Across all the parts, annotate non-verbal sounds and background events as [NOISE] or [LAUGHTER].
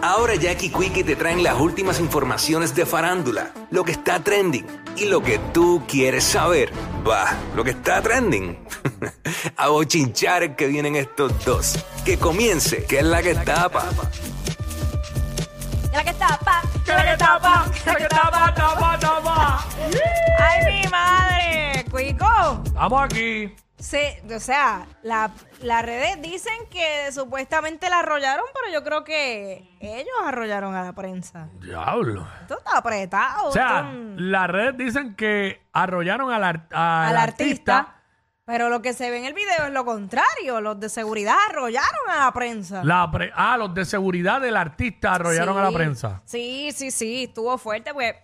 Ahora Jackie Quickie te traen las últimas informaciones de farándula, lo que está trending y lo que tú quieres saber. Va, lo que está trending. [LAUGHS] A bochinchar que vienen estos dos. Que comience, que es la que tapa. La que tapa, ¡Que la que tapa! ¡Que la que tapa, tapa, tapa! ¡Ay, mi madre! Cuico. Estamos aquí. Sí, o sea, la- las redes dicen que supuestamente la arrollaron, pero yo creo que ellos arrollaron a la prensa. Diablo. Esto está apretado. O sea, las redes dicen que arrollaron al, ar- al al artista. Pero lo que se ve en el video es lo contrario. Los de seguridad arrollaron a la prensa. La pre- ah, los de seguridad del artista arrollaron Sí. a la prensa. Sí, sí, sí, estuvo fuerte. Pues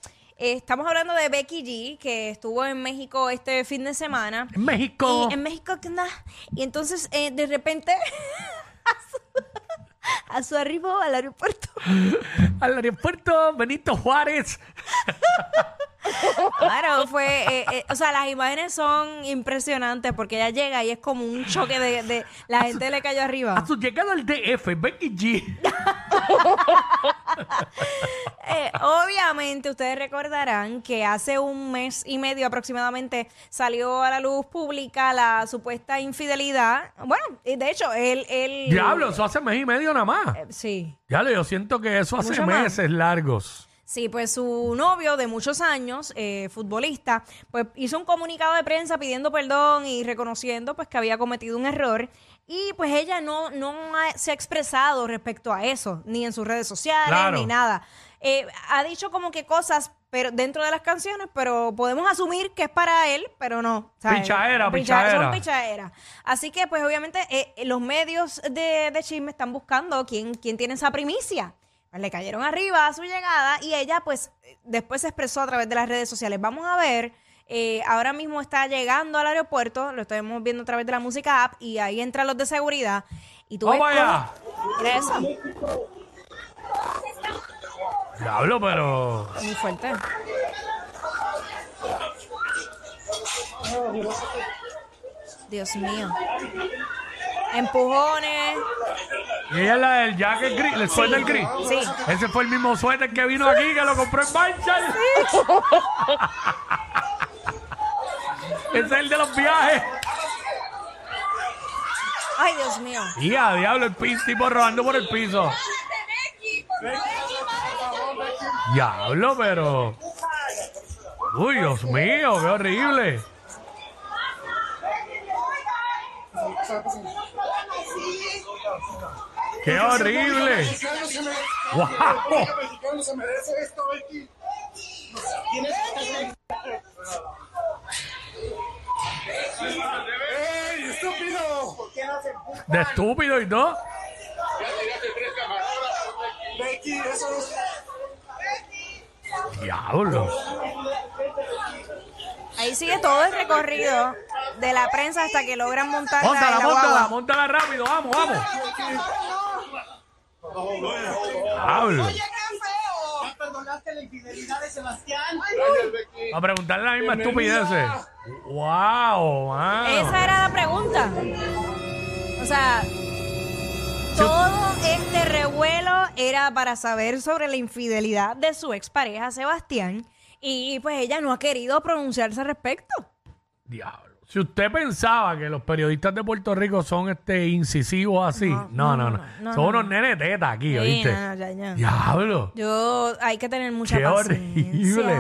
eh, estamos hablando de Becky G, que estuvo en México este fin de semana. En México. Y en México, ¿qué onda? Y entonces, eh, de repente, [LAUGHS] a su, a su arribo al aeropuerto, [GASPS] Al aeropuerto Benito Juárez. [LAUGHS] claro, fue, eh, eh, o sea, las imágenes son impresionantes porque ella llega y es como un choque de, de la gente le cayó arriba. A su llegada al DF, Becky G. [LAUGHS] [LAUGHS] Eh, obviamente, ustedes recordarán que hace un mes y medio aproximadamente salió a la luz pública la supuesta infidelidad. Bueno, de hecho, él... él Diablo, eso hace mes y medio nada más. eh, sí. Diablo, yo siento que eso hace Mucho más. meses largos. Sí, pues su novio de muchos años, eh, futbolista, pues hizo un comunicado de prensa pidiendo perdón y reconociendo pues que había cometido un error. Y pues ella no, no ha- se ha expresado respecto a eso, ni en sus redes sociales, Claro. ni nada. Eh, ha dicho como que cosas pero dentro de las canciones, pero podemos asumir que es para él, pero no. ¿sabes? Pichadera, Picha- pichadera. Son pichaderas. Así que pues obviamente eh, los medios de, de chisme están buscando quién, quién tiene esa primicia. Pues, le cayeron arriba a su llegada y ella pues eh, después se expresó a través de las redes sociales. Vamos a ver, eh, ahora mismo está llegando al aeropuerto, lo estamos viendo a través de la música app y ahí entran los de seguridad. Y tú ¡Vamos ves allá! cómo- Mira eso, Diablo, pero. muy fuerte. Dios mío. Empujones. Y ella es la del jacket gris, el suéter gris. Sí. Ese fue el mismo suéter que vino aquí, que lo compró en Marshall. [LAUGHS] Ese es el de los viajes. Ay, Dios mío. Y a diablo, el piso, tipo rodando por el piso. Diablo, pero. Uy, Dios mío, qué horrible. ¡Qué horrible! ¡Wow! mexicano se merece esto, Becky. ¡Ey, estúpido! ¿Por qué no se empuja? De estúpido y todo. Becky, eso es... Diablo. Ahí sigue todo el recorrido de la prensa hasta que logran montar Móntala, la, la móntala, guagua. móntala rápido, vamos, vamos. Diablo. ¿Ya perdonaste la infidelidad de Sebastián? A preguntarle la misma estupidez. Wow, mano. Esa era la pregunta. O sea, todo este revuelo era para saber sobre la infidelidad de su expareja Sebastián y pues ella no ha querido pronunciarse al respecto. Diablo. Si usted pensaba que los periodistas de Puerto Rico son este incisivos así, no, no, no. no, son no, unos nenes teta aquí, Sí, ¿oíste? no, ya, ya. Diablo. Yo, hay que tener mucha Qué paciencia. horrible.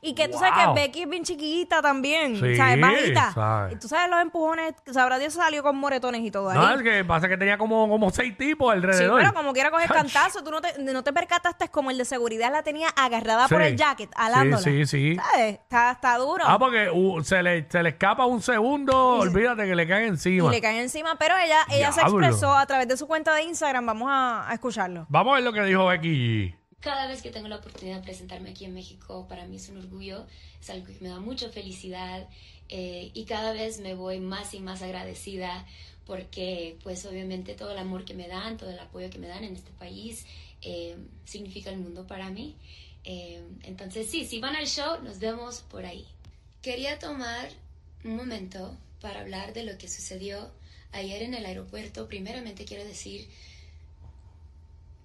Y que tú sabes Wow. que Becky es bien chiquita también, Sí, ¿sabes? Bajita. Y tú sabes los empujones, sabrá Dios salió con moretones y todo ahí. No, es que pasa que tenía como, como seis tipos Sí, alrededor. pero como quiera coger cantazo, tú no te, no te percataste como el de seguridad la tenía agarrada por Sí. el jacket, alándola. Sí, sí, sí. ¿Sabes? Está, está duro. Ah, porque uh, se, le, se le escapa un segundo, olvídate que le cae y encima. le caen encima, pero ella, ella se Diablo. expresó a través de su cuenta de Instagram. Vamos a, a escucharlo. Vamos a ver lo que dijo Becky G. Cada vez que tengo la oportunidad de presentarme aquí en México, para mí es un orgullo, es algo que me da mucha felicidad eh, y cada vez me voy más y más agradecida porque pues obviamente todo el amor que me dan, todo el apoyo que me dan en este país eh, significa el mundo para mí. Eh, entonces sí, si van al show, nos vemos por ahí. Quería tomar un momento para hablar de lo que sucedió ayer en el aeropuerto. Primeramente quiero decir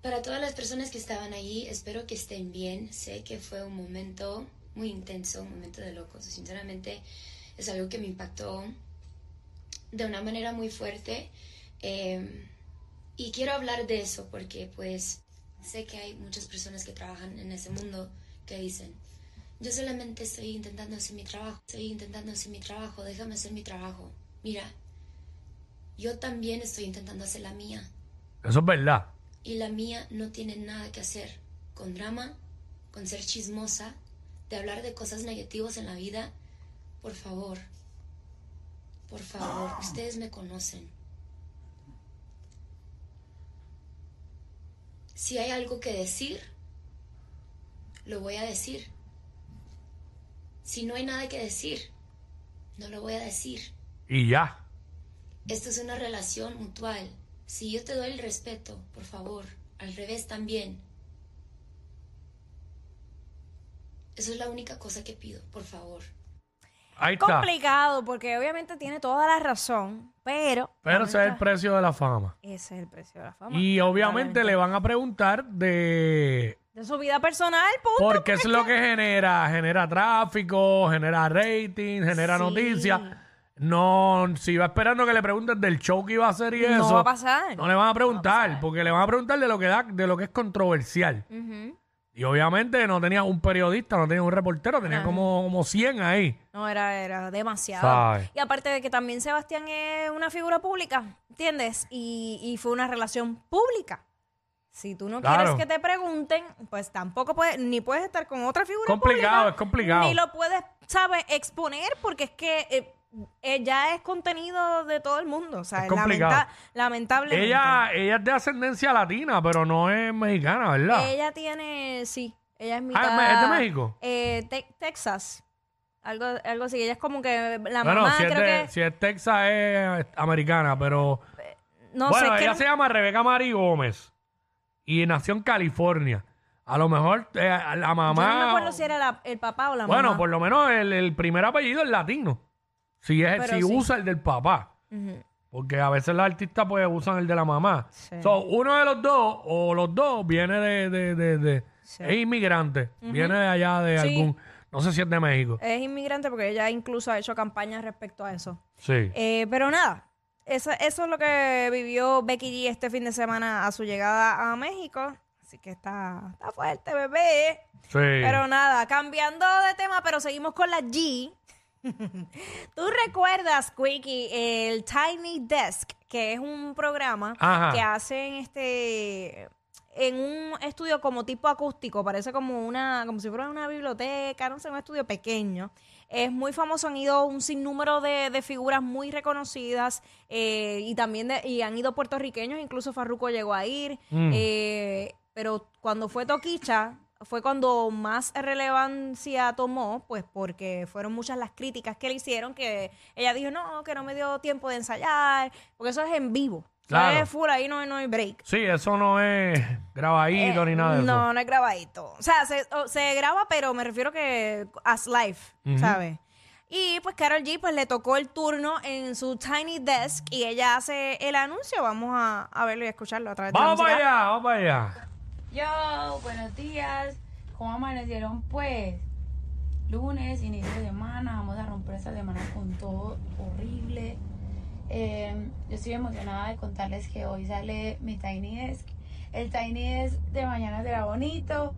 para todas las personas que estaban allí, espero que estén bien. Sé que fue un momento muy intenso, un momento de locos. Sinceramente, es algo que me impactó de una manera muy fuerte. Eh, y quiero hablar de eso porque, pues, sé que hay muchas personas que trabajan en ese mundo que dicen, yo solamente estoy intentando hacer mi trabajo, estoy intentando hacer mi trabajo, déjame hacer mi trabajo. Mira, yo también estoy intentando hacer la mía Eso es verdad. Y la mía no tiene nada que hacer con drama, con ser chismosa, de hablar de cosas negativas en la vida. Por favor, por favor, ustedes me conocen. Si hay algo que decir, lo voy a decir. Si no hay nada que decir, no lo voy a decir. Y ya. Esto es una relación mutual. Si yo te doy el respeto, por favor, al revés también. Eso es la única cosa que pido, por favor. Ahí está. Complicado, porque obviamente tiene toda la razón, pero. Pero ese es el precio de la fama. Ese es el precio de la fama. Y obviamente le van a preguntar de De su vida personal, punto. por qué es lo que genera. Genera tráfico, genera rating, genera Sí. noticias. No, si va esperando que le pregunten del show que iba a hacer y No eso. va a pasar. No le van a preguntar, porque le van a preguntar de lo que da, de lo que es controversial. Y obviamente no tenía un periodista, no tenía un reportero, tenía como, como 100 ahí. No, era, era demasiado. Sabe. Y aparte de que también Sebastián es una figura pública, ¿entiendes? Y, y fue una relación pública. Si tú no Claro. quieres que te pregunten, pues tampoco puedes, ni puedes estar con otra figura Complicado, pública, es complicado. Ni lo puedes, ¿sabes? Exponer porque es que eh, eh, ya es contenido de todo el mundo. O sea, Es lamenta- lamentablemente. Ella, ella es de ascendencia latina, pero no es mexicana, ¿verdad? Ella tiene, sí, ella es Ah, mitad... ¿es de México? Eh, Te- Texas. Algo, algo así. Ella es como que la bueno, mamá si, es creo de- que... si es Texas es americana, pero... No bueno, sé, ella se llama Rebeca Mari Gómez y nació en California. A lo mejor eh, la mamá... Yo no me acuerdo si era la- el papá o la bueno, mamá. por lo menos el, el primer apellido es latino. Si, es, Pero si sí. usa el del papá. Ujú. Porque a veces los artistas pues usan el de la mamá. Sí. So, uno de los dos o los dos viene de... de, de, de- Sí. Es inmigrante. Viene de allá de Sí. algún... No sé si es de México. Es inmigrante porque ella incluso ha hecho campañas respecto a eso. Sí. Eh, pero nada, eso, eso es lo que vivió Becky G este fin de semana a su llegada a México. Así que está, está fuerte, bebé. sí. Pero nada, cambiando de tema, pero seguimos con la G. [LAUGHS] ¿Tú recuerdas, Quickie, el Tiny Desk, que es un programa Ajá. que hacen este en un estudio como tipo acústico, parece como una, como si fuera una biblioteca, no sé, un estudio pequeño. Es muy famoso, han ido un sinnúmero de, de figuras muy reconocidas eh, y también de- y han ido puertorriqueños, incluso Farruko llegó a ir. Mm. eh, pero cuando fue Toquicha, fue cuando más relevancia tomó, pues porque fueron muchas las críticas que le hicieron, que ella dijo, no, que no me dio tiempo de ensayar, porque eso es en vivo. Claro. es full, ahí no, no hay break. Sí, eso no es grabadito Eh, ni nada de eso. No, no es grabadito. O sea, se, se graba, pero me refiero que as live. ¿sabes? Y pues Carol G pues le tocó el turno en su Tiny Desk y ella hace el anuncio. Vamos a, a verlo y a escucharlo a través Vamos de la para música. allá, vamos para allá. Yo, buenos días. ¿Cómo amanecieron pues? lunes, inicio de semana, vamos a romper esta semana con todo horrible. Eh, yo estoy emocionada de contarles que hoy sale mi Tiny Desk. El Tiny Desk de mañana será bonito.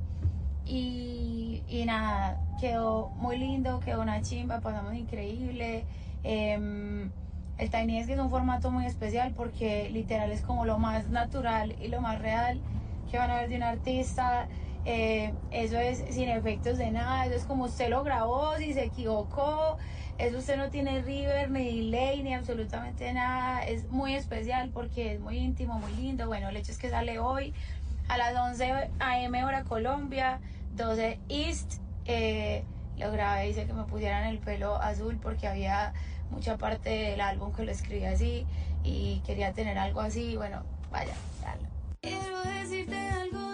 Y, y nada, quedó muy lindo, quedó una chimba, pasamos increíble. Eh, el Tiny Desk es un formato muy especial porque literal es como lo más natural y lo más real que van a ver de un artista. Eh, eso es sin efectos de nada, eso es como usted lo grabó, si se equivocó, eso usted no tiene river, ni delay, ni absolutamente nada, es muy especial porque es muy íntimo, muy lindo. Bueno, el hecho es que sale hoy a las 11 a.m. hora Colombia, 12 East. Eh, lo grabé, hice que me pusieran el pelo azul porque había mucha parte del álbum que lo escribí así y quería tener algo así. Bueno, vaya, dale. Quiero decirte algo.